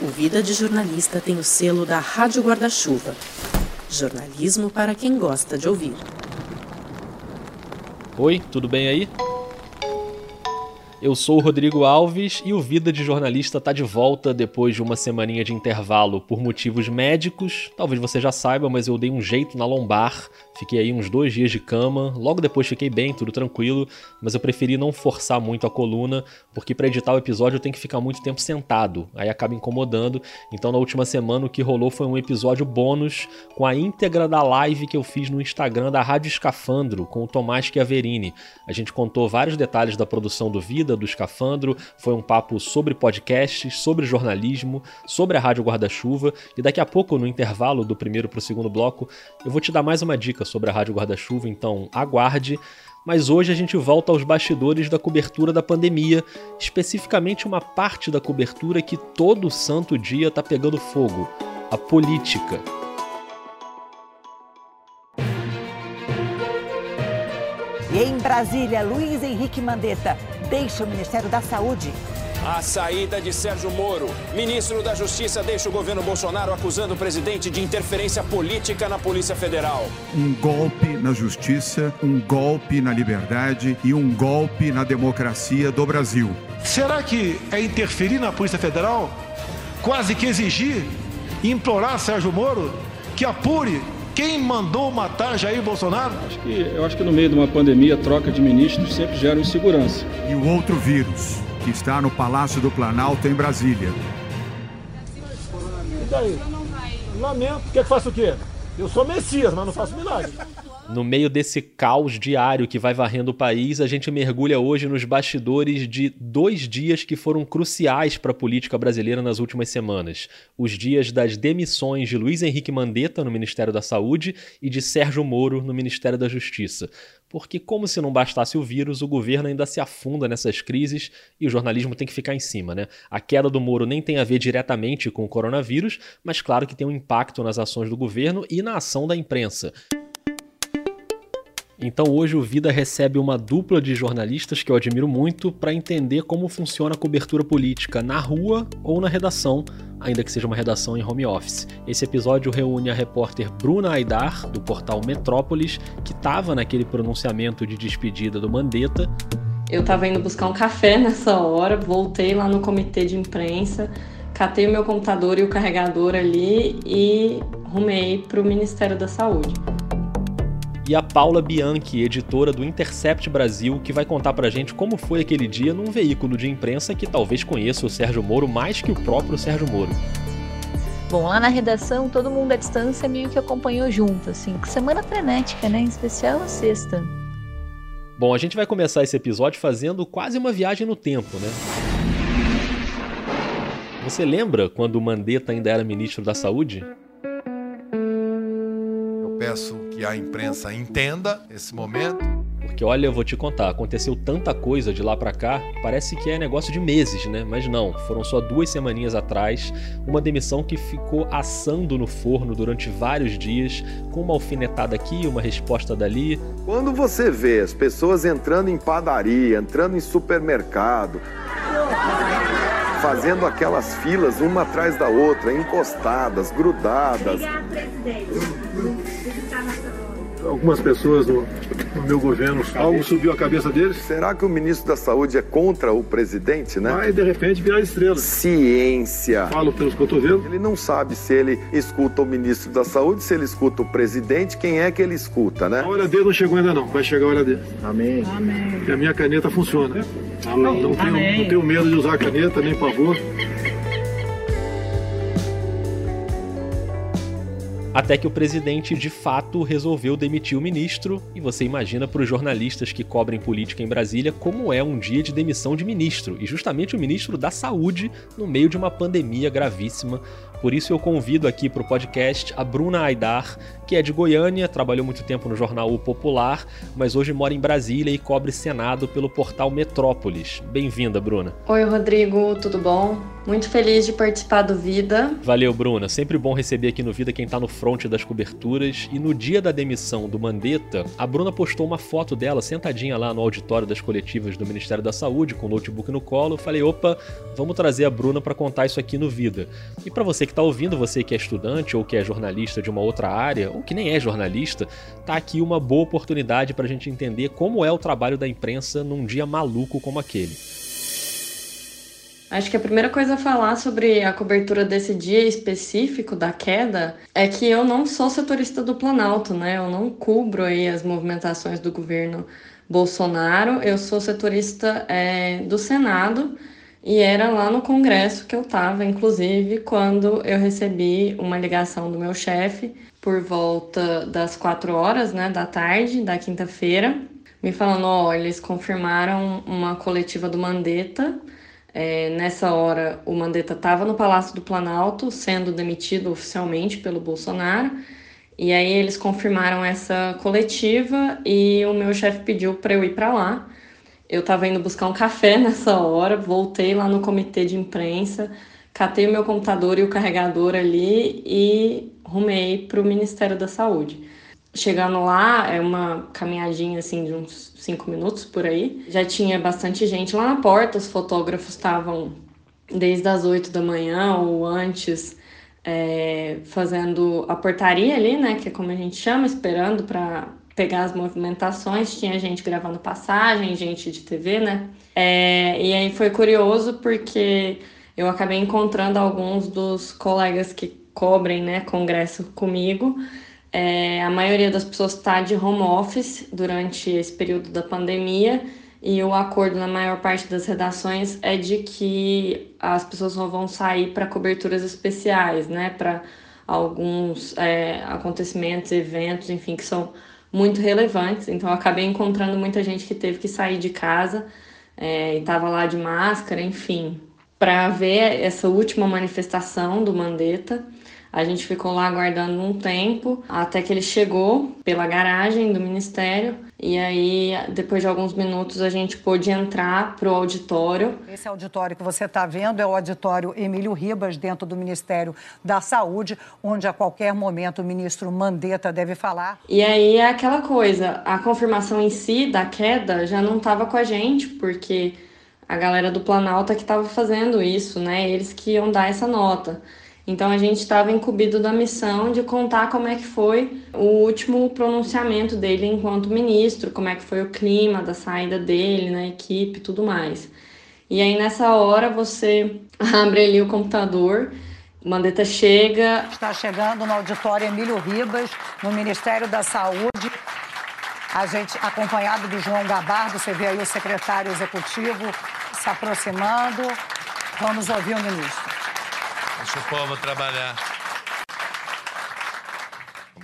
O Vida de Jornalista tem o selo da Rádio Guarda-Chuva. Jornalismo para quem gosta de ouvir. Oi, tudo bem aí? Eu sou o Rodrigo Alves e o Vida de Jornalista está de volta depois de uma semaninha de intervalo por motivos médicos. Talvez você já saiba, mas eu dei um jeito na lombar. Fiquei aí uns dois dias de cama. Logo depois fiquei bem, tudo tranquilo. Mas eu preferi não forçar muito a coluna, porque para editar o episódio eu tenho que ficar muito tempo sentado. Aí acaba incomodando. Então na última semana o que rolou foi um episódio bônus com a íntegra da live que eu fiz no Instagram da Rádio Escafandro com o Tomás Chiaverini. A gente contou vários detalhes da produção do Vida do Escafandro, foi um papo sobre podcasts, sobre jornalismo, sobre a Rádio Guarda-Chuva e daqui a pouco, no intervalo do primeiro para o segundo bloco, eu vou te dar mais uma dica sobre a Rádio Guarda-Chuva, então aguarde. Mas hoje a gente volta aos bastidores da cobertura da pandemia, especificamente uma parte da cobertura que todo santo dia está pegando fogo: a política. E em Brasília, Luiz Henrique Mandetta deixa o Ministério da Saúde. A saída de Sérgio Moro. Ministro da Justiça deixa o governo Bolsonaro acusando o presidente de interferência política na Polícia Federal. Um golpe na justiça, um golpe na liberdade e um golpe na democracia do Brasil. Será que é interferir na Polícia Federal? Quase que exigir, implorar Sérgio Moro que apure quem mandou matar Jair Bolsonaro? Acho que, eu acho que no meio de uma pandemia, troca de ministros sempre gera insegurança. E o outro vírus, que está no Palácio do Planalto, em Brasília. E daí? Lamento. Quer que faça o quê? Eu sou Messias, mas não faço milagre. No meio desse caos diário que vai varrendo o país, a gente mergulha hoje nos bastidores de dois dias que foram cruciais para a política brasileira nas últimas semanas. Os dias das demissões de Luiz Henrique Mandetta no Ministério da Saúde e de Sérgio Moro no Ministério da Justiça. Porque, como se não bastasse o vírus, o governo ainda se afunda nessas crises e o jornalismo tem que ficar em cima, né? A queda do Moro nem tem a ver diretamente com o coronavírus, mas claro que tem um impacto nas ações do governo e na ação da imprensa. Então hoje o Vida recebe uma dupla de jornalistas que eu admiro muito para entender como funciona a cobertura política na rua ou na redação, ainda que seja uma redação em home office. Esse episódio reúne a repórter Bruna Aidar, do portal Metrópolis, que estava naquele pronunciamento de despedida do Mandetta. Eu estava indo buscar um café nessa hora, voltei lá no comitê de imprensa, catei o meu computador e o carregador ali e rumei para o Ministério da Saúde e a Paula Bianchi, editora do Intercept Brasil, que vai contar pra gente como foi aquele dia num veículo de imprensa que talvez conheça o Sérgio Moro mais que o próprio Sérgio Moro. Bom, lá na redação, todo mundo à distância meio que acompanhou junto, assim. Que semana frenética, né? Em especial a sexta. Bom, a gente vai começar esse episódio fazendo quase uma viagem no tempo, né? Você lembra quando o Mandetta ainda era ministro da Saúde? Peço que a imprensa entenda esse momento. Porque olha, eu vou te contar, aconteceu tanta coisa de lá para cá, parece que é negócio de meses, né? Mas não, foram só duas semaninhas atrás, uma demissão que ficou assando no forno durante vários dias, com uma alfinetada aqui, uma resposta dali. Quando você vê as pessoas entrando em padaria, entrando em supermercado, fazendo aquelas filas uma atrás da outra, encostadas, grudadas algumas pessoas no, no, meu governo, algo subiu a cabeça deles. Será que o ministro da Saúde é contra o presidente, né? Vai, de repente, virar estrela. Ciência. Falo pelos cotovelos. Ele não sabe se ele escuta o ministro da Saúde, se ele escuta o presidente, quem é que ele escuta, né? A hora dele não chegou ainda não, vai chegar a hora dele. Amém. Amém. E a minha caneta funciona. Amém. Não, tenho, não tenho medo de usar a caneta, nem pavor. Até que o presidente de fato resolveu demitir o ministro, e você imagina para os jornalistas que cobrem política em Brasília como é um dia de demissão de ministro, e justamente o ministro da Saúde no meio de uma pandemia gravíssima. Por isso eu convido aqui para o podcast a Bruna Aidar, que é de Goiânia, trabalhou muito tempo no jornal O Popular, mas hoje mora em Brasília e cobre Senado pelo portal Metrópolis. Bem-vinda, Bruna. Oi, Rodrigo, tudo bom? Muito feliz de participar do Vida. Valeu, Bruna. Sempre bom receber aqui no Vida quem tá no front das coberturas. E no dia da demissão do Mandetta, a Bruna postou uma foto dela sentadinha lá no auditório das coletivas do Ministério da Saúde, com o notebook no colo. Eu falei, opa, vamos trazer a Bruna para contar isso aqui no Vida. E para você que tá ouvindo, você que é estudante ou que é jornalista de uma outra área, ou que nem é jornalista, tá aqui uma boa oportunidade pra gente entender como é o trabalho da imprensa num dia maluco como aquele. Acho que a primeira coisa a falar sobre a cobertura desse dia específico da queda é que eu não sou setorista do Planalto, né? Eu não cubro aí as movimentações do governo Bolsonaro. Eu sou setorista é, do Senado e era lá no Congresso que eu estava, inclusive, quando eu recebi uma ligação do meu chefe por volta das quatro horas, né, da tarde da quinta-feira, me falando, ó, oh, eles confirmaram uma coletiva do Mandetta é, nessa hora, o Mandetta estava no Palácio do Planalto, sendo demitido oficialmente pelo Bolsonaro. E aí eles confirmaram essa coletiva e o meu chefe pediu para eu ir para lá. Eu estava indo buscar um café nessa hora, voltei lá no comitê de imprensa, catei o meu computador e o carregador ali e rumei para o Ministério da Saúde. Chegando lá, é uma caminhadinha assim de uns cinco minutos por aí. Já tinha bastante gente lá na porta, os fotógrafos estavam desde as oito da manhã ou antes é, fazendo a portaria ali, né? Que é como a gente chama, esperando para pegar as movimentações. Tinha gente gravando passagem, gente de TV, né? É, e aí foi curioso porque eu acabei encontrando alguns dos colegas que cobrem, né, congresso comigo. É, a maioria das pessoas está de home office durante esse período da pandemia e o acordo na maior parte das redações é de que as pessoas só vão sair para coberturas especiais, né? Para alguns é, acontecimentos, eventos, enfim, que são muito relevantes. Então, acabei encontrando muita gente que teve que sair de casa é, e estava lá de máscara, enfim, para ver essa última manifestação do Mandetta. A gente ficou lá aguardando um tempo até que ele chegou pela garagem do ministério e aí, depois de alguns minutos, a gente pôde entrar para o auditório. Esse auditório que você está vendo é o auditório Emílio Ribas, dentro do Ministério da Saúde, onde a qualquer momento o ministro Mandetta deve falar. E aí é aquela coisa, a confirmação em si da queda já não estava com a gente, porque a galera do Planalto é que estava fazendo isso, né? Eles que iam dar essa nota. Então a gente estava incumbido da missão de contar como é que foi o último pronunciamento dele enquanto ministro, como é que foi o clima da saída dele na equipe, tudo mais. E aí nessa hora você abre ali o computador, Mandetta chega. Está chegando no auditório Emílio Ribas, no Ministério da Saúde. A gente acompanhado do João Gabardo, você vê aí o secretário executivo se aproximando. Vamos ouvir o ministro. Deixa o povo trabalhar.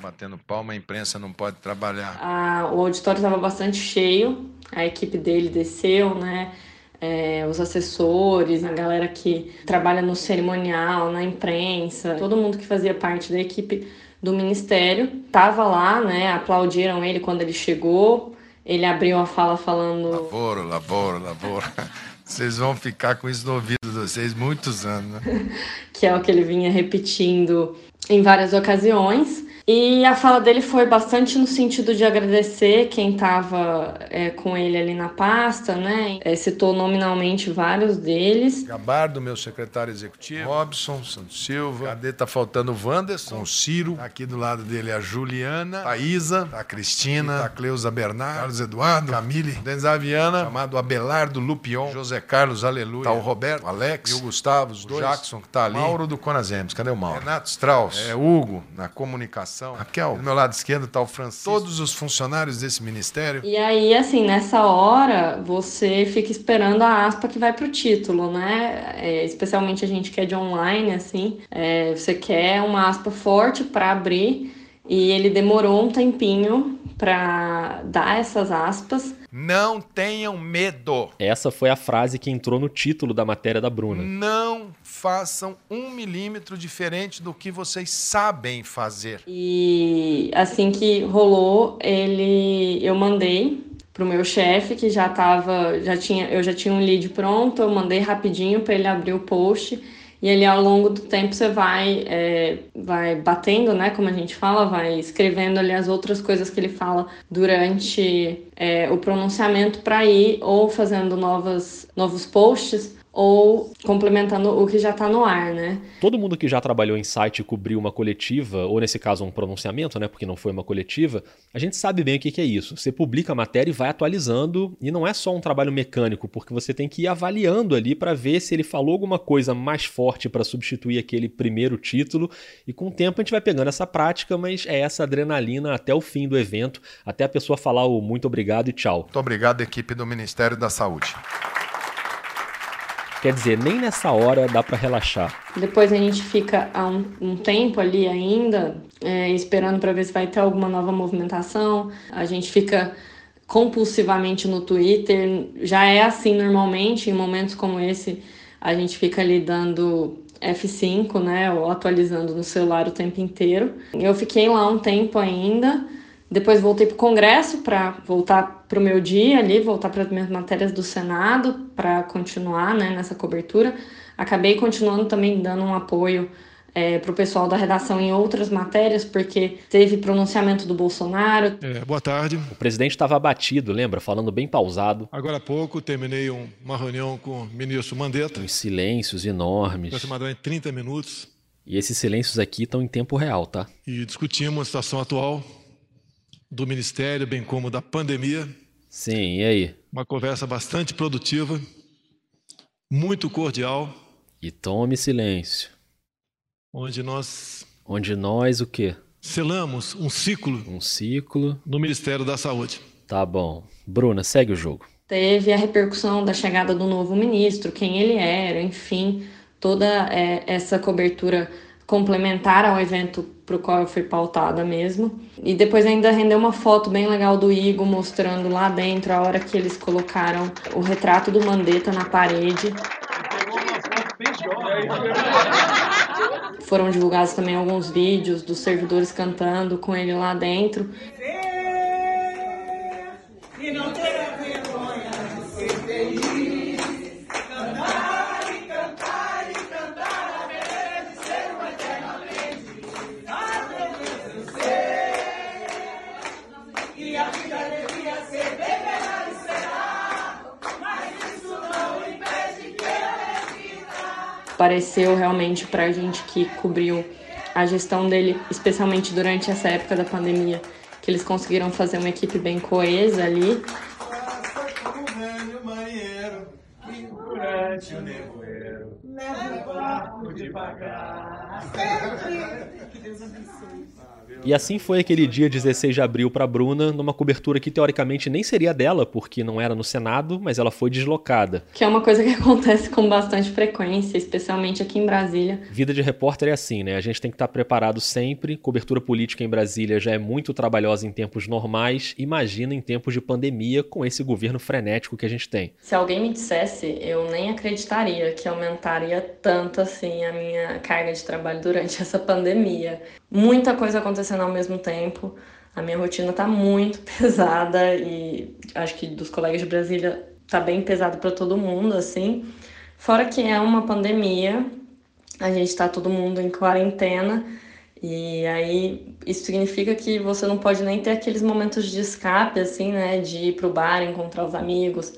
Batendo palma, a imprensa não pode trabalhar. Ah, o auditório estava bastante cheio, a equipe dele desceu, né? É, os assessores, a galera que trabalha no cerimonial, na imprensa, todo mundo que fazia parte da equipe do ministério estava lá, né? Aplaudiram ele quando ele chegou. Ele abriu a fala falando. Lavoro, lavoro, lavoro. Vocês vão ficar com isso no ouvido vocês muitos anos, né? que é o que ele vinha repetindo em várias ocasiões. E a fala dele foi bastante no sentido de agradecer quem estava é, com ele ali na pasta, né? É, citou nominalmente vários deles. Gabardo, meu secretário executivo, Robson Santos Silva, cadê? Tá faltando o Wanderson, o Ciro, aqui do lado dele a Juliana, a Isa, a Cristina, a Cleusa Bernardo, Carlos Eduardo, Camille, Denzaviana, chamado Abelardo Lupion, José Carlos Aleluia, tá o Roberto, o Alex. e o Gustavo, os dois, Jackson que tá ali, Mauro do Conazems, cadê o Mauro? Renato Strauss, é, Hugo, na comunicação comunicação. Raquel, do meu lado esquerdo está o Francisco. Todos os funcionários desse ministério. E aí, assim, nessa hora, você fica esperando a aspa que vai para o título, né? É, especialmente a gente que é de online, assim, é, você quer uma aspa forte para abrir. E ele demorou um tempinho para dar essas aspas. Não tenham medo. Essa foi a frase que entrou no título da matéria da Bruna. Não façam um milímetro diferente do que vocês sabem fazer. E assim que rolou, ele, eu mandei pro meu chefe que já tava, já tinha, eu já tinha um lead pronto, eu mandei rapidinho para ele abrir o post e ali ao longo do tempo você vai é, vai batendo, né, como a gente fala, vai escrevendo ali as outras coisas que ele fala durante é, o pronunciamento para ir ou fazendo novas novos posts ou complementando o que já está no ar, né? Todo mundo que já trabalhou em site e cobriu uma coletiva, ou nesse caso um pronunciamento, né, porque não foi uma coletiva, a gente sabe bem o que, que é isso. Você publica a matéria e vai atualizando, e não é só um trabalho mecânico, porque você tem que ir avaliando ali para ver se ele falou alguma coisa mais forte para substituir aquele primeiro título, e com o tempo a gente vai pegando essa prática, mas é essa adrenalina até o fim do evento, até a pessoa falar o muito obrigado e tchau. Muito obrigado, equipe do Ministério da Saúde. Quer dizer, nem nessa hora dá para relaxar. Depois a gente fica há um, um tempo ali ainda, é, esperando para ver se vai ter alguma nova movimentação. A gente fica compulsivamente no Twitter. Já é assim normalmente, em momentos como esse, a gente fica ali dando F5, né, ou atualizando no celular o tempo inteiro. Eu fiquei lá um tempo ainda. Depois voltei para o Congresso para voltar para o meu dia ali, voltar para as minhas matérias do Senado para continuar né, nessa cobertura. Acabei continuando também dando um apoio é, para o pessoal da redação em outras matérias, porque teve pronunciamento do Bolsonaro. É, boa tarde. O presidente estava abatido, lembra? Falando bem pausado. Agora há pouco terminei um, uma reunião com o ministro Mandetta. Uns silêncios enormes. Aproximadamente 30 minutos. E esses silêncios aqui estão em tempo real, tá? E discutimos a situação atual do Ministério, bem como da pandemia. Sim, e aí? Uma conversa bastante produtiva, muito cordial. E tome silêncio. Onde nós. Onde nós o quê? Selamos um ciclo. Um ciclo. No Ministério da Saúde. Tá bom. Bruna, segue o jogo. Teve a repercussão da chegada do novo ministro, quem ele era, enfim, toda é, essa cobertura complementar ao evento para o qual eu fui pautada mesmo. E depois ainda rendeu uma foto bem legal do Igor mostrando lá dentro a hora que eles colocaram o retrato do Mandetta na parede. Foram divulgados também alguns vídeos dos servidores cantando com ele lá dentro. E não vergonha pareceu realmente para a gente que cobriu a gestão dele, especialmente durante essa época da pandemia, que eles conseguiram fazer uma equipe bem coesa ali. Que Deus abençoe. E assim foi aquele dia 16 de abril para Bruna, numa cobertura que teoricamente nem seria dela, porque não era no Senado, mas ela foi deslocada. Que é uma coisa que acontece com bastante frequência, especialmente aqui em Brasília. Vida de repórter é assim, né? A gente tem que estar preparado sempre. Cobertura política em Brasília já é muito trabalhosa em tempos normais. Imagina em tempos de pandemia com esse governo frenético que a gente tem. Se alguém me dissesse, eu nem acreditaria que aumentaria tanto assim a minha carga de trabalho durante essa pandemia. Muita coisa acontecendo acontecendo ao mesmo tempo. A minha rotina tá muito pesada e acho que dos colegas de Brasília tá bem pesado para todo mundo, assim. Fora que é uma pandemia, a gente tá todo mundo em quarentena e aí isso significa que você não pode nem ter aqueles momentos de escape, assim, né? De ir pro bar, encontrar os amigos,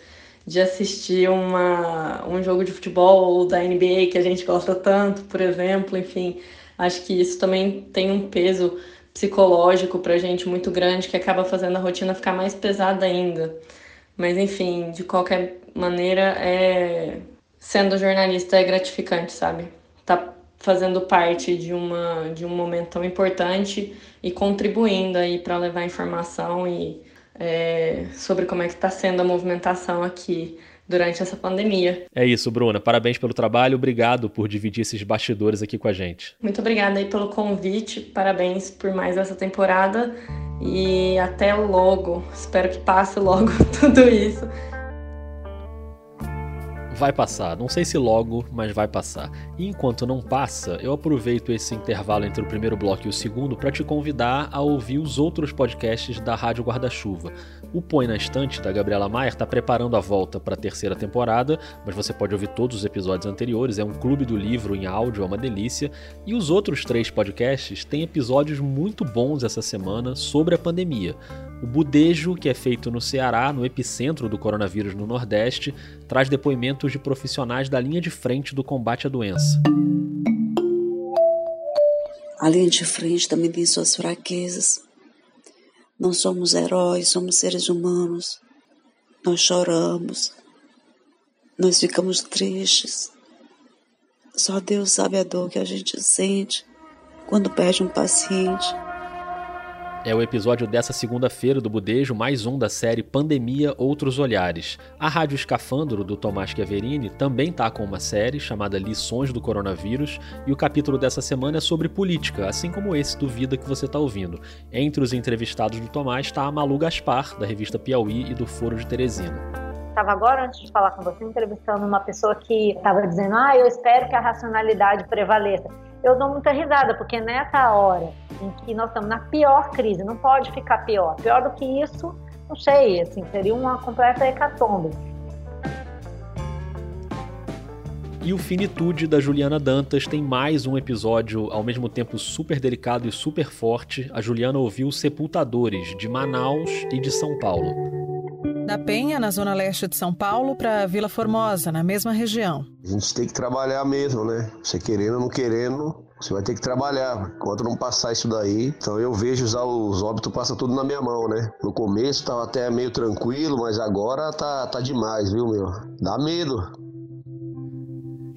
de assistir uma, um jogo de futebol da NBA que a gente gosta tanto, por exemplo, enfim. Acho que isso também tem um peso psicológico pra gente muito grande que acaba fazendo a rotina ficar mais pesada ainda. Mas enfim, de qualquer maneira, é sendo jornalista é gratificante, sabe? Tá fazendo parte de uma de um momento tão importante e contribuindo aí para levar informação e é, sobre como é que está sendo a movimentação aqui durante essa pandemia. É isso, Bruna. Parabéns pelo trabalho. Obrigado por dividir esses bastidores aqui com a gente. Muito obrigada aí pelo convite. Parabéns por mais essa temporada. E até logo. Espero que passe logo tudo isso. Vai passar. Não sei se logo, mas vai passar. E enquanto não passa, eu aproveito esse intervalo entre o primeiro bloco e o segundo para te convidar a ouvir os outros podcasts da Rádio Guarda-Chuva. O Põe na Estante, da Gabriela Maier, está preparando a volta para a terceira temporada, mas você pode ouvir todos os episódios anteriores. É um clube do livro em áudio, é uma delícia. E os outros três podcasts têm episódios muito bons essa semana sobre a pandemia. O Budejo, que é feito no Ceará, no epicentro do coronavírus no Nordeste, traz depoimentos de profissionais da linha de frente do combate à doença. A linha de frente também tem suas fraquezas. Não somos heróis, somos seres humanos. Nós choramos, nós ficamos tristes. Só Deus sabe a dor que a gente sente quando perde um paciente. É o episódio dessa segunda-feira do Budejo, mais um da série Pandemia Outros Olhares. A Rádio Escafandro, do Tomás Chiaverini, também está com uma série chamada Lições do Coronavírus, e o capítulo dessa semana é sobre política, assim como esse do Vida que você está ouvindo. Entre os entrevistados do Tomás está a Malu Gaspar, da revista Piauí e do Foro de Teresina estava agora, antes de falar com você, entrevistando uma pessoa que estava dizendo: Ah, eu espero que a racionalidade prevaleça eu dou muita risada, porque nessa hora em que nós estamos na pior crise, não pode ficar pior. Pior do que isso, não sei, assim, seria uma completa hecatombe. E o Finitude da Juliana Dantas tem mais um episódio ao mesmo tempo super delicado e super forte. A Juliana ouviu Sepultadores de Manaus e de São Paulo. Da Penha, na zona leste de São Paulo, para Vila Formosa, na mesma região. A gente tem que trabalhar mesmo, né? Você querendo ou não querendo, você vai ter que trabalhar. Enquanto não passar isso daí, então eu vejo os, os óbitos passa tudo na minha mão, né? No começo tava até meio tranquilo, mas agora tá, tá demais, viu, meu? Dá medo.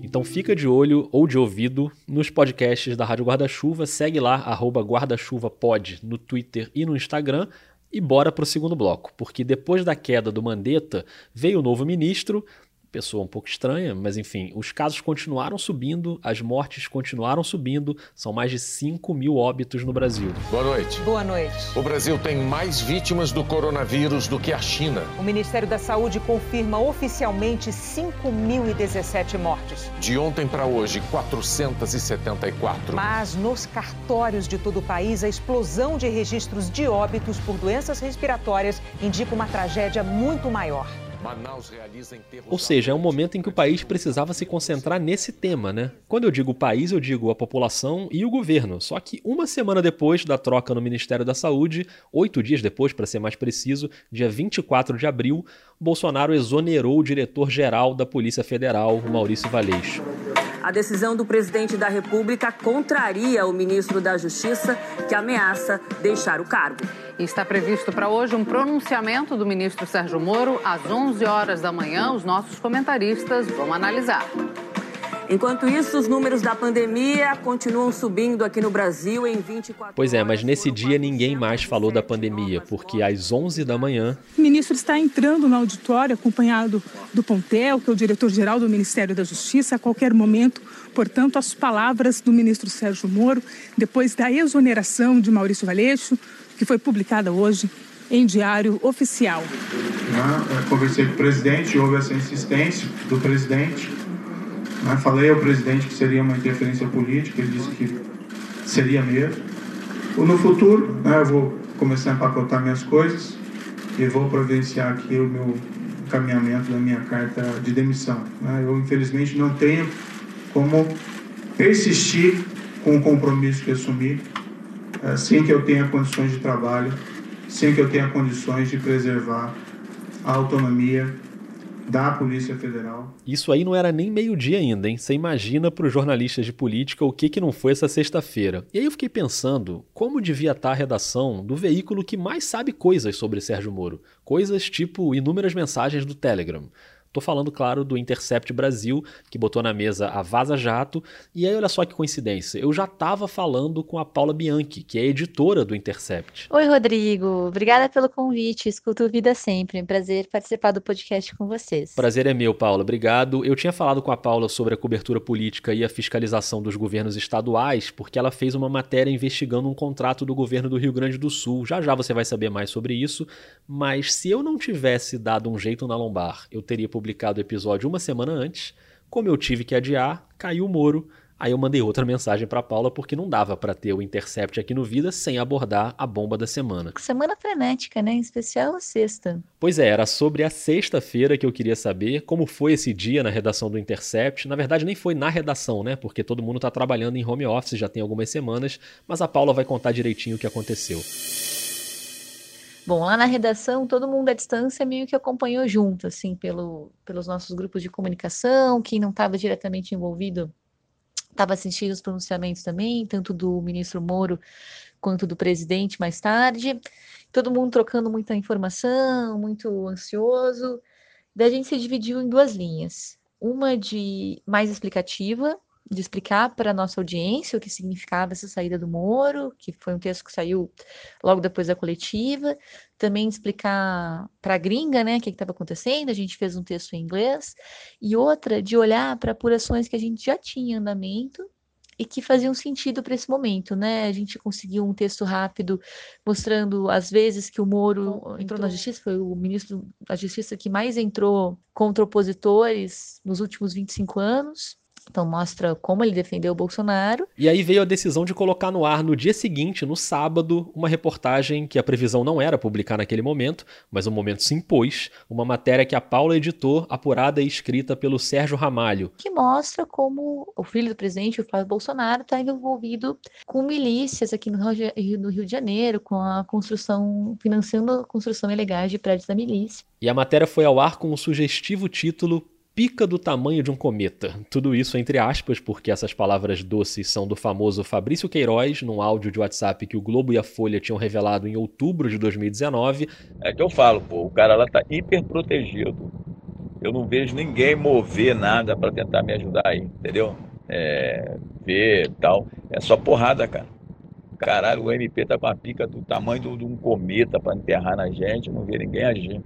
Então fica de olho ou de ouvido nos podcasts da Rádio Guarda-Chuva. Segue lá, arroba guarda-chuva-pod no Twitter e no Instagram. E bora pro segundo bloco, porque depois da queda do Mandetta, veio o novo ministro, pessoa um pouco estranha, mas enfim, os casos continuaram subindo, as mortes continuaram subindo, são mais de 5 mil óbitos no Brasil. Boa noite. Boa noite. O Brasil tem mais vítimas do coronavírus do que a China. O Ministério da Saúde confirma oficialmente 5.017 mortes. De ontem para hoje, 474. Mas nos cartórios de todo o país, a explosão de registros de óbitos por doenças respiratórias indica uma tragédia muito maior. Ou seja, é um momento em que o país precisava se concentrar nesse tema, né? Quando eu digo país, eu digo a população e o governo. Só que uma semana depois da troca no Ministério da Saúde, oito dias depois, para ser mais preciso, dia 24 de abril, Bolsonaro exonerou o diretor-geral da Polícia Federal, Maurício Valeixo. A decisão do presidente da República contraria o ministro da Justiça, que ameaça deixar o cargo. Está previsto para hoje um pronunciamento do ministro Sérgio Moro às 11 horas da manhã. Os nossos comentaristas vão analisar. Enquanto isso, os números da pandemia continuam subindo aqui no Brasil em 24 Pois é, mas nesse dia ninguém mais falou da pandemia, porque às 11 da manhã. O ministro está entrando no auditório acompanhado do Pontel, que é o diretor-geral do Ministério da Justiça, a qualquer momento. Portanto, as palavras do ministro Sérgio Moro, depois da exoneração de Maurício Valeixo, que foi publicada hoje em diário oficial. Né, conversei com o presidente, houve essa insistência do presidente né? Falei ao presidente que seria uma interferência política, ele disse que seria mesmo. No futuro, né, eu vou começar a empacotar minhas coisas e vou providenciar aqui o meu encaminhamento da minha carta de demissão. Né? Eu, infelizmente, não tenho como persistir com o compromisso que assumi é, sem que eu tenha condições de trabalho, sem que eu tenha condições de preservar a autonomia da Polícia Federal. Isso aí não era nem meio-dia ainda, hein? Você imagina para os jornalistas de política o que, que não foi essa sexta-feira. E aí eu fiquei pensando como devia estar tá a redação do veículo que mais sabe coisas sobre Sérgio Moro. Coisas tipo inúmeras mensagens do Telegram. Tô falando, claro, do Intercept Brasil, que botou na mesa a Vaza Jato. E aí, olha só que coincidência. Eu já estava falando com a Paula Bianchi, que é editora do Intercept. Oi, Rodrigo. Obrigada pelo convite. Escuto Vida sempre. É um prazer participar do podcast com vocês. Prazer é meu, Paula. Obrigado. Eu tinha falado com a Paula sobre a cobertura política e a fiscalização dos governos estaduais, porque ela fez uma matéria investigando um contrato do governo do Rio Grande do Sul. Já já você vai saber mais sobre isso. Mas se eu não tivesse dado um jeito na lombar, eu teria publicado o episódio uma semana antes. Como eu tive que adiar, caiu o Moro. Aí eu mandei outra mensagem para Paula porque não dava para ter o Intercept aqui no Vida sem abordar a bomba da semana. Semana frenética, né? Em especial a sexta. Pois é, era sobre a sexta-feira que eu queria saber como foi esse dia na redação do Intercept. Na verdade, nem foi na redação, né? Porque todo mundo tá trabalhando em home office já tem algumas semanas, mas a Paula vai contar direitinho o que aconteceu. Bom, lá na redação, todo mundo à distância meio que acompanhou junto, assim, pelo, pelos nossos grupos de comunicação, quem não estava diretamente envolvido estava assistindo os pronunciamentos também, tanto do ministro Moro quanto do presidente mais tarde. Todo mundo trocando muita informação, muito ansioso. Daí a gente se dividiu em duas linhas. Uma de mais explicativa, de explicar para a nossa audiência o que significava essa saída do Moro, que foi um texto que saiu logo depois da coletiva, também explicar para a gringa, né, o que estava acontecendo, a gente fez um texto em inglês, e outra de olhar para apurações que a gente já tinha em andamento e que faziam sentido para esse momento, né? A gente conseguiu um texto rápido mostrando as vezes que o Moro entrou na justiça, foi o ministro da Justiça que mais entrou contra opositores nos últimos 25 anos. Então mostra como ele defendeu o Bolsonaro. E aí veio a decisão de colocar no ar no dia seguinte, no sábado, uma reportagem que a previsão não era publicar naquele momento, mas o momento se impôs, uma matéria que a Paula editou, apurada e escrita pelo Sérgio Ramalho. Que mostra como o filho do presidente, o Flávio Bolsonaro, está envolvido com milícias aqui no Rio, de Janeiro, com a construção, financiando a construção ilegal de prédios da milícia. E a matéria foi ao ar com o sugestivo título pica do tamanho de um cometa. Tudo isso entre aspas, porque essas palavras doces são do famoso Fabrício Queiroz, num áudio de WhatsApp que o Globo e a Folha tinham revelado em outubro de 2019. É que eu falo, pô, o cara lá tá hiper protegido. Eu não vejo ninguém mover nada para tentar me ajudar aí, entendeu? É, ver tal. É só porrada, cara. Caralho, o MP tá com a pica do tamanho de um cometa para enterrar na gente, não vê ninguém agir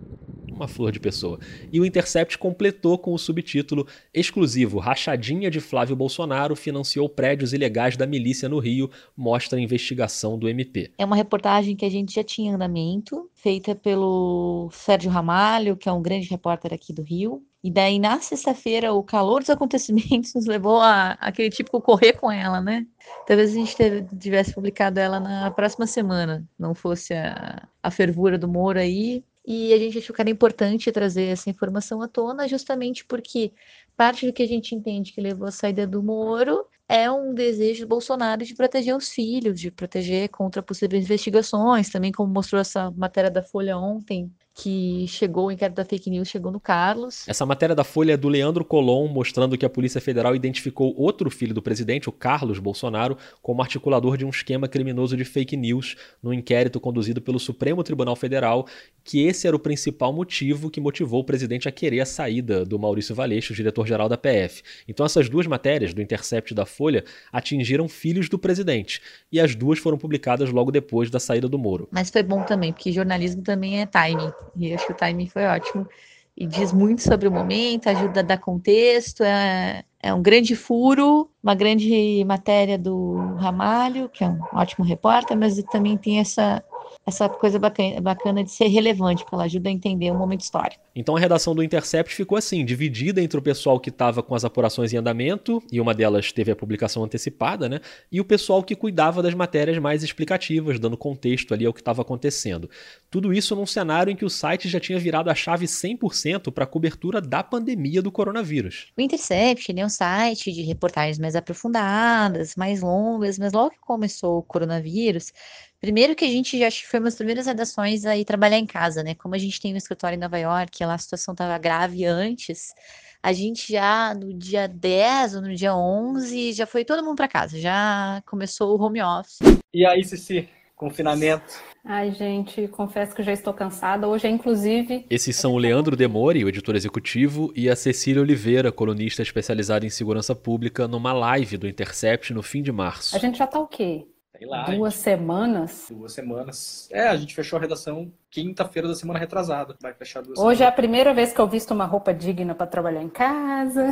uma flor de pessoa. E o Intercept completou com o subtítulo exclusivo: Rachadinha de Flávio Bolsonaro financiou prédios ilegais da milícia no Rio, mostra a investigação do MP. É uma reportagem que a gente já tinha em andamento, feita pelo Sérgio Ramalho, que é um grande repórter aqui do Rio. E daí, na sexta-feira, o calor dos acontecimentos nos levou a aquele típico correr com ela, né? Talvez a gente tivesse publicado ela na próxima semana, não fosse a, a fervura do Moro aí, e a gente achou que era importante trazer essa informação à tona, justamente porque parte do que a gente entende que levou à saída do Moro é um desejo do Bolsonaro de proteger os filhos, de proteger contra possíveis investigações, também como mostrou essa matéria da Folha ontem, que chegou, o inquérito da fake news chegou no Carlos. Essa matéria da Folha é do Leandro Colom, mostrando que a Polícia Federal identificou outro filho do presidente, o Carlos Bolsonaro, como articulador de um esquema criminoso de fake news no inquérito conduzido pelo Supremo Tribunal Federal, que esse era o principal motivo que motivou o presidente a querer a saída do Maurício Valeixo, diretor-geral da PF. Então essas duas matérias, do Intercept da Folha, atingiram filhos do presidente, e as duas foram publicadas logo depois da saída do Moro. Mas foi bom também, porque jornalismo também é timing. E acho que o timing foi ótimo. E diz muito sobre o momento, ajuda a dar contexto, é, é um grande furo, uma grande matéria do Ramalho, que é um ótimo repórter, mas também tem essa essa coisa bacana, bacana de ser relevante, porque ela ajuda a entender o momento histórico. Então a redação do Intercept ficou assim, dividida entre o pessoal que estava com as apurações em andamento, e uma delas teve a publicação antecipada, né? E o pessoal que cuidava das matérias mais explicativas, dando contexto ali ao que estava acontecendo. Tudo isso num cenário em que o site já tinha virado a chave 100% para a cobertura da pandemia do coronavírus. O Intercept é um site de reportagens mais aprofundadas, mais longas, mas logo que começou o coronavírus, Primeiro que a gente já foi uma das primeiras redações a ir trabalhar em casa, né? Como a gente tem um escritório em Nova York, lá a situação estava grave antes, a gente já no dia 10 ou no dia 11 já foi todo mundo para casa, já começou o home office. E aí, Cici, confinamento? Ai, gente, confesso que já estou cansada. Hoje é inclusive. Esses são o Leandro Demori, o editor executivo, e a Cecília Oliveira, colunista especializada em segurança pública, numa live do Intercept no fim de março. A gente já tá o quê? Sei lá. Duas gente... semanas? Duas semanas. É, a gente fechou a redação quinta-feira da semana retrasada. Vai fechar duas Hoje semanas. é a primeira vez que eu visto uma roupa digna para trabalhar em casa.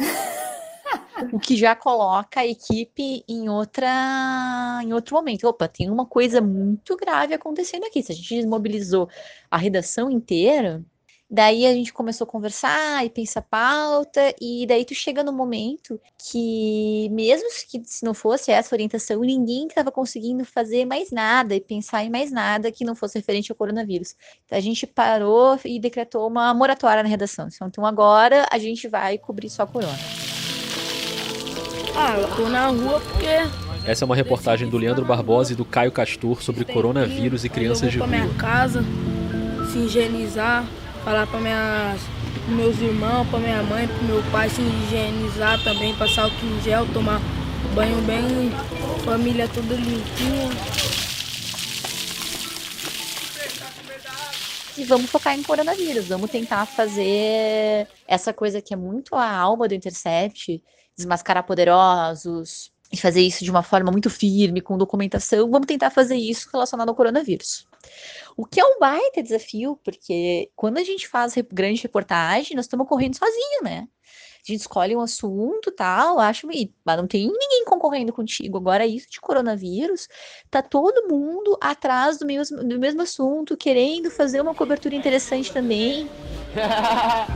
o que já coloca a equipe em outra em outro momento. Opa, tem uma coisa muito grave acontecendo aqui. Se a gente desmobilizou a redação inteira, Daí a gente começou a conversar e pensar pauta, e daí tu chega no momento que, mesmo que se não fosse essa orientação, ninguém estava conseguindo fazer mais nada e pensar em mais nada que não fosse referente ao coronavírus. Então a gente parou e decretou uma moratória na redação. Então agora a gente vai cobrir só corona. Ah, eu tô na rua porque essa é uma reportagem do Leandro Barbosa e do Caio Castor sobre coronavírus e crianças de rua. minha casa, se higienizar, falar para minhas meus irmãos, para minha mãe, para meu pai se higienizar também, passar o em gel, tomar banho bem, família toda limpinha. E vamos focar em coronavírus, vamos tentar fazer essa coisa que é muito a alma do Intercept, desmascarar poderosos, e fazer isso de uma forma muito firme, com documentação, vamos tentar fazer isso relacionado ao coronavírus. O que é um baita desafio, porque quando a gente faz grande reportagem, nós estamos correndo sozinho, né? A gente escolhe um assunto tal, acho, mas não tem ninguém concorrendo contigo. Agora, isso de coronavírus, tá todo mundo atrás do mesmo, do mesmo assunto, querendo fazer uma cobertura interessante também.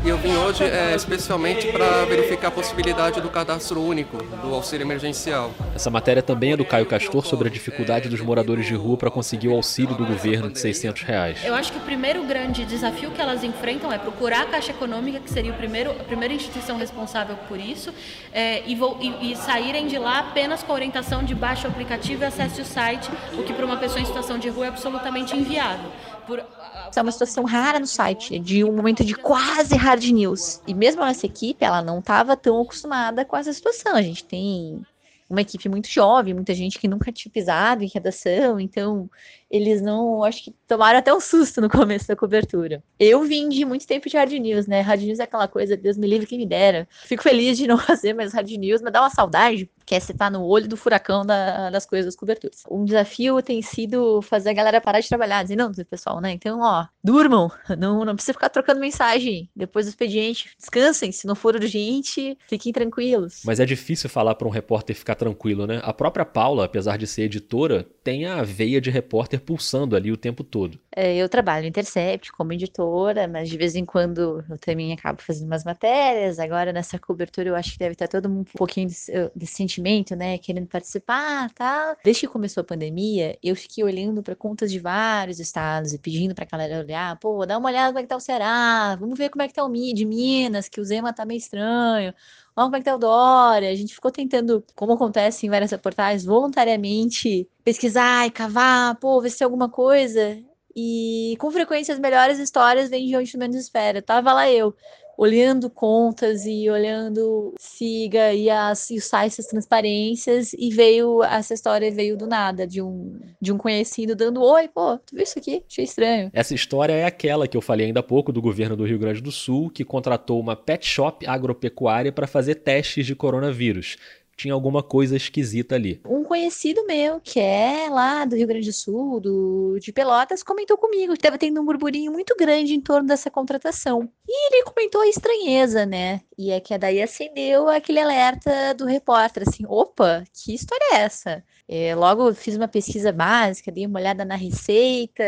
E eu vim hoje é, especialmente para verificar a possibilidade do cadastro único do auxílio emergencial. Essa matéria também é do Caio Castor sobre a dificuldade dos moradores de rua para conseguir o auxílio do governo de 600 reais. Eu acho que o primeiro grande desafio que elas enfrentam é procurar a Caixa Econômica, que seria o primeiro, a primeira instituição responsável por isso, é, e, vou, e, e saírem de lá apenas com a orientação de baixe o aplicativo e acesse o site, o que para uma pessoa em situação de rua é absolutamente inviável. Por, é uma situação rara no site, de um momento de quase hard news. E mesmo a nossa equipe, ela não estava tão acostumada com essa situação. A gente tem uma equipe muito jovem, muita gente que nunca tinha pisado em redação, então eles não, acho que tomaram até um susto no começo da cobertura. Eu vim de muito tempo de hard news, né? Hard news é aquela coisa, Deus me livre que me dera. Fico feliz de não fazer mais hard news, mas dá uma saudade, que é você tá no olho do furacão da, das coisas das coberturas. Um desafio tem sido fazer a galera parar de trabalhar, dizer, não, pessoal, né? Então, ó, durmam, não, não precisa ficar trocando mensagem depois do expediente. Descansem, se não for urgente, fiquem tranquilos. Mas é difícil falar para um repórter ficar tranquilo, né? A própria Paula, apesar de ser editora, tem a veia de repórter pulsando ali o tempo todo. É, eu trabalho no Intercept como editora, mas de vez em quando eu também acabo fazendo umas matérias. Agora, nessa cobertura, eu acho que deve estar todo mundo um pouquinho desse, desse sentimento, né? Querendo participar tal. Desde que começou a pandemia, eu fiquei olhando para contas de vários estados e pedindo para a galera olhar, pô, dá uma olhada como é que tá o Ceará, vamos ver como é que tá o de Minas, que o Zema tá meio estranho vamos como é que tá o Dória. A gente ficou tentando, como acontece em várias reportagens, voluntariamente pesquisar e cavar, pô, ver se tem alguma coisa. E com frequência as melhores histórias vêm de onde menos espera. Tava lá eu, olhando contas e olhando siga e, as, e os sites das transparências e veio essa história veio do nada de um de um conhecido dando oi pô tu viu isso aqui? Achei estranho. Essa história é aquela que eu falei ainda há pouco do governo do Rio Grande do Sul que contratou uma pet shop agropecuária para fazer testes de coronavírus tinha alguma coisa esquisita ali. Um conhecido meu, que é lá do Rio Grande do Sul, do, de Pelotas, comentou comigo que estava tendo um burburinho muito grande em torno dessa contratação. E ele comentou a estranheza, né? E é que daí acendeu aquele alerta do repórter, assim, opa, que história é essa? É, logo fiz uma pesquisa básica, dei uma olhada na receita,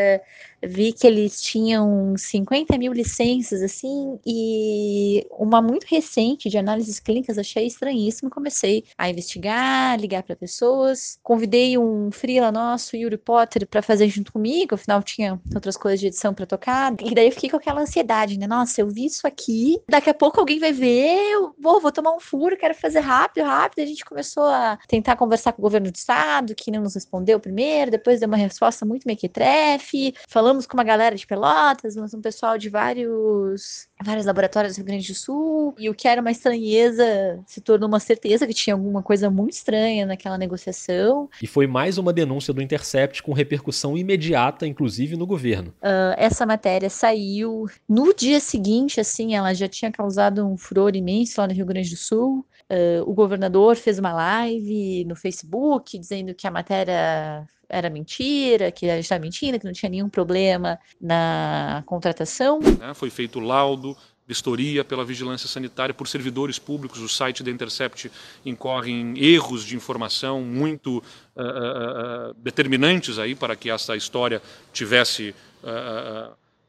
vi que eles tinham 50 mil licenças, assim, e uma muito recente de análises clínicas, achei estranhíssimo, comecei a investigar, ligar para pessoas, convidei um freela nosso, Yuri Potter, para fazer junto comigo, afinal tinha outras coisas de edição para tocar, e daí eu fiquei com aquela ansiedade, né, nossa, eu vi isso aqui, daqui a pouco alguém vai ver, eu vou, vou tomar um furo, quero fazer rápido, rápido, a gente começou a tentar conversar com o governo do estado, que não nos respondeu primeiro, depois deu uma resposta muito mequetrefe. Falamos com uma galera de Pelotas, mas um pessoal de vários vários laboratórios do Rio Grande do Sul, e o que era uma estranheza se tornou uma certeza que tinha alguma coisa muito estranha naquela negociação. E foi mais uma denúncia do Intercept com repercussão imediata, inclusive no governo. Uh, essa matéria saiu no dia seguinte, assim, ela já tinha causado um furor imenso lá no Rio Grande do Sul. Uh, o governador fez uma live no Facebook dizendo que a matéria era mentira, que a gente estava mentindo, que não tinha nenhum problema na contratação. É, foi feito laudo, vistoria pela vigilância sanitária por servidores públicos. O site da Intercept incorre em erros de informação muito uh, uh, determinantes aí para que essa história tivesse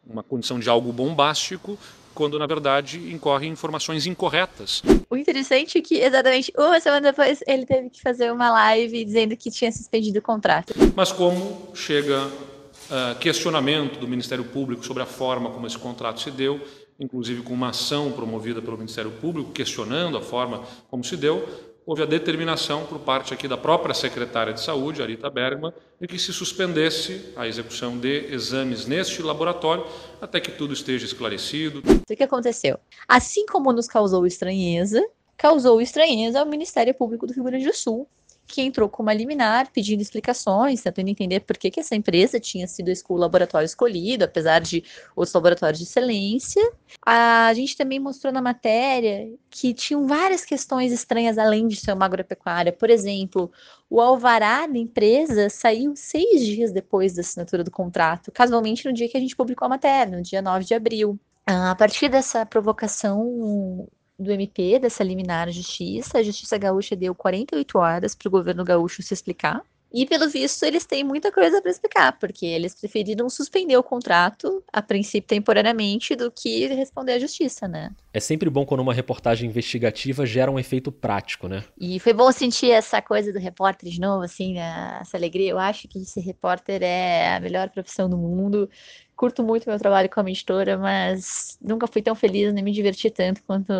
uma condição de algo bombástico, quando na verdade incorre em informações incorretas. O interessante é que exatamente uma semana depois ele teve que fazer uma live dizendo que tinha suspendido o contrato. Mas como chega uh, questionamento do Ministério Público sobre a forma como esse contrato se deu, inclusive com uma ação promovida pelo Ministério Público questionando a forma como se deu, houve a determinação por parte aqui da própria secretária de Saúde, Arita Bergman, de que se suspendesse a execução de exames neste laboratório até que tudo esteja esclarecido. O que aconteceu? Assim como nos causou estranheza, causou estranheza ao Ministério Público do Rio Grande do Sul, que entrou com uma liminar pedindo explicações, tentando entender por que, que essa empresa tinha sido o laboratório escolhido, apesar de outros laboratórios de excelência. A gente também mostrou na matéria que tinham várias questões estranhas além de ser uma agropecuária. Por exemplo, o alvará da empresa saiu seis dias depois da assinatura do contrato, casualmente no dia que a gente publicou a matéria, no dia 9 de abril. A partir dessa provocação, do MP, dessa liminar justiça. A Justiça Gaúcha deu 48 horas para o governo gaúcho se explicar. E, pelo visto, eles têm muita coisa para explicar, porque eles preferiram suspender o contrato, a princípio temporariamente, do que responder à justiça, né? É sempre bom quando uma reportagem investigativa gera um efeito prático, né? E foi bom sentir essa coisa do repórter de novo, assim, né? essa alegria. Eu acho que ser repórter é a melhor profissão do mundo. Curto muito meu trabalho como editora, mas nunca fui tão feliz nem me diverti tanto quanto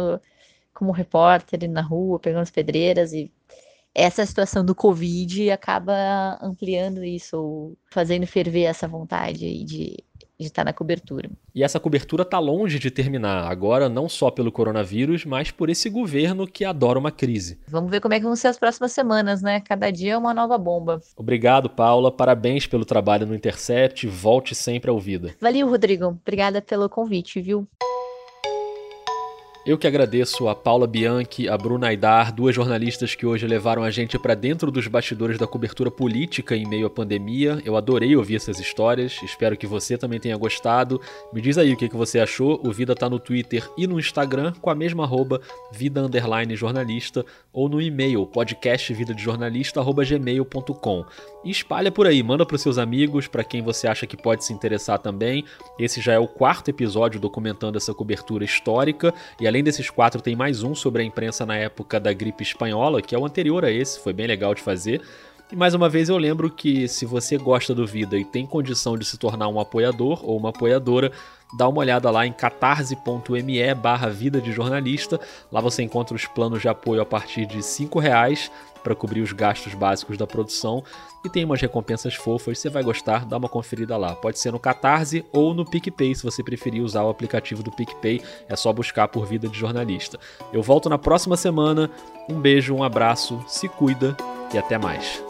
como repórter na rua, pegando as pedreiras e essa situação do Covid acaba ampliando isso, fazendo ferver essa vontade de, de estar na cobertura. E essa cobertura está longe de terminar, agora não só pelo coronavírus, mas por esse governo que adora uma crise. Vamos ver como é que vão ser as próximas semanas, né? Cada dia é uma nova bomba. Obrigado, Paula. Parabéns pelo trabalho no Intercept. Volte sempre ao Vida. Valeu, Rodrigo. Obrigada pelo convite, viu? Eu que agradeço a Paula Bianchi, a Bruna Aidar, duas jornalistas que hoje levaram a gente para dentro dos bastidores da cobertura política em meio à pandemia. Eu adorei ouvir essas histórias, espero que você também tenha gostado. Me diz aí o que, você achou. O Vida tá no Twitter e no Instagram com a mesma arroba vida underline jornalista ou no e-mail podcastvidadejornalista@gmail.com. Espalha por aí, manda para seus amigos, para quem você acha que pode se interessar também. Esse já é o quarto episódio documentando essa cobertura histórica e além desses quatro, tem mais um sobre a imprensa na época da gripe espanhola, que é o anterior a esse, foi bem legal de fazer. E mais uma vez eu lembro que se você gosta do Vida e tem condição de se tornar um apoiador ou uma apoiadora, dá uma olhada lá em catarse.me barra vida de jornalista. Lá você encontra os planos de apoio a partir de R$ reais para cobrir os gastos básicos da produção e tem umas recompensas fofas, você vai gostar, dá uma conferida lá. Pode ser no Catarse ou no PicPay, se você preferir usar o aplicativo do PicPay, é só buscar por Vida de Jornalista. Eu volto na próxima semana, um beijo, um abraço, se cuida e até mais.